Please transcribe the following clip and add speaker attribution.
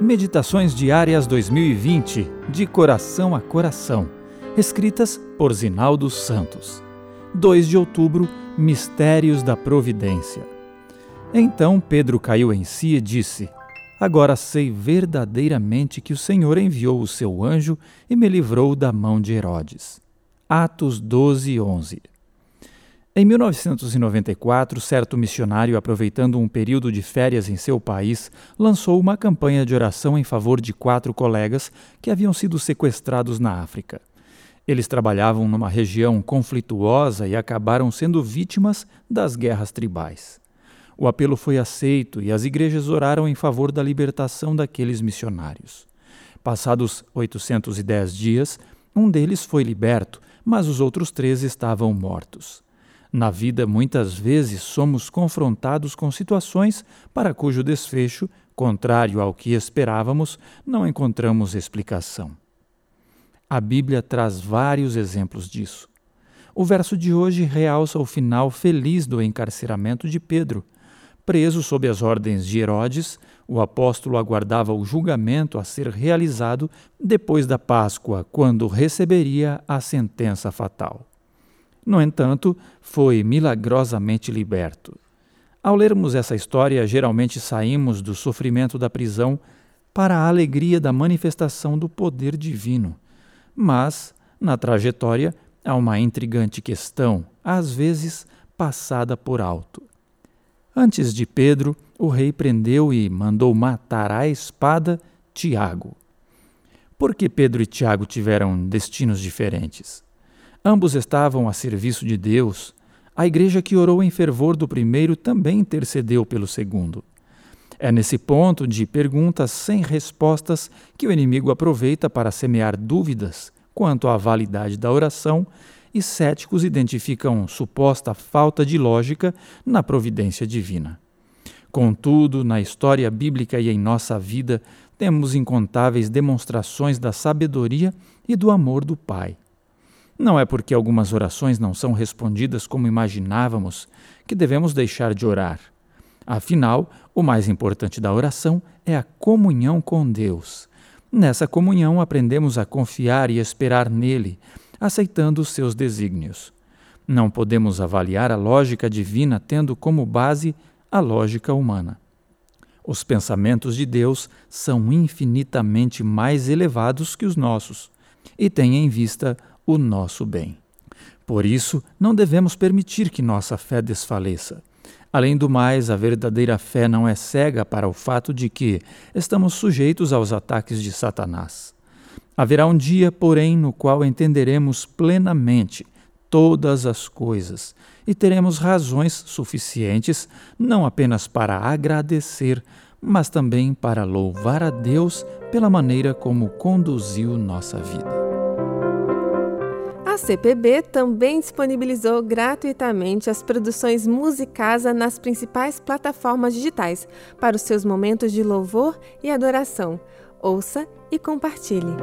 Speaker 1: Meditações Diárias 2020, de coração a coração, escritas por Zinaldo Santos. 2 de outubro, Mistérios da Providência. Então Pedro caiu em si e disse: Agora sei verdadeiramente que o Senhor enviou o seu anjo e me livrou da mão de Herodes. Atos 12, 11. Em 1994, certo missionário, aproveitando um período de férias em seu país, lançou uma campanha de oração em favor de quatro colegas que haviam sido sequestrados na África. Eles trabalhavam numa região conflituosa e acabaram sendo vítimas das guerras tribais. O apelo foi aceito e as igrejas oraram em favor da libertação daqueles missionários. Passados 810 dias, um deles foi liberto, mas os outros três estavam mortos. Na vida, muitas vezes somos confrontados com situações para cujo desfecho, contrário ao que esperávamos, não encontramos explicação. A Bíblia traz vários exemplos disso. O verso de hoje realça o final feliz do encarceramento de Pedro. Preso sob as ordens de Herodes, o apóstolo aguardava o julgamento a ser realizado depois da Páscoa, quando receberia a sentença fatal. No entanto, foi milagrosamente liberto. Ao lermos essa história, geralmente saímos do sofrimento da prisão para a alegria da manifestação do poder divino. Mas, na trajetória, há uma intrigante questão, às vezes passada por alto. Antes de Pedro, o rei prendeu e mandou matar à espada Tiago. Por que Pedro e Tiago tiveram destinos diferentes? Ambos estavam a serviço de Deus. A igreja que orou em fervor do primeiro também intercedeu pelo segundo. É nesse ponto de perguntas sem respostas que o inimigo aproveita para semear dúvidas quanto à validade da oração e céticos identificam suposta falta de lógica na providência divina. Contudo, na história bíblica e em nossa vida, temos incontáveis demonstrações da sabedoria e do amor do Pai. Não é porque algumas orações não são respondidas como imaginávamos que devemos deixar de orar. Afinal, o mais importante da oração é a comunhão com Deus. Nessa comunhão aprendemos a confiar e esperar nele, aceitando os seus desígnios. Não podemos avaliar a lógica divina tendo como base a lógica humana. Os pensamentos de Deus são infinitamente mais elevados que os nossos e têm em vista o nosso bem. Por isso, não devemos permitir que nossa fé desfaleça. Além do mais, a verdadeira fé não é cega para o fato de que estamos sujeitos aos ataques de Satanás. Haverá um dia, porém, no qual entenderemos plenamente todas as coisas e teremos razões suficientes não apenas para agradecer, mas também para louvar a Deus pela maneira como conduziu nossa vida.
Speaker 2: A CPB também disponibilizou gratuitamente as produções Musicasa nas principais plataformas digitais para os seus momentos de louvor e adoração. Ouça e compartilhe.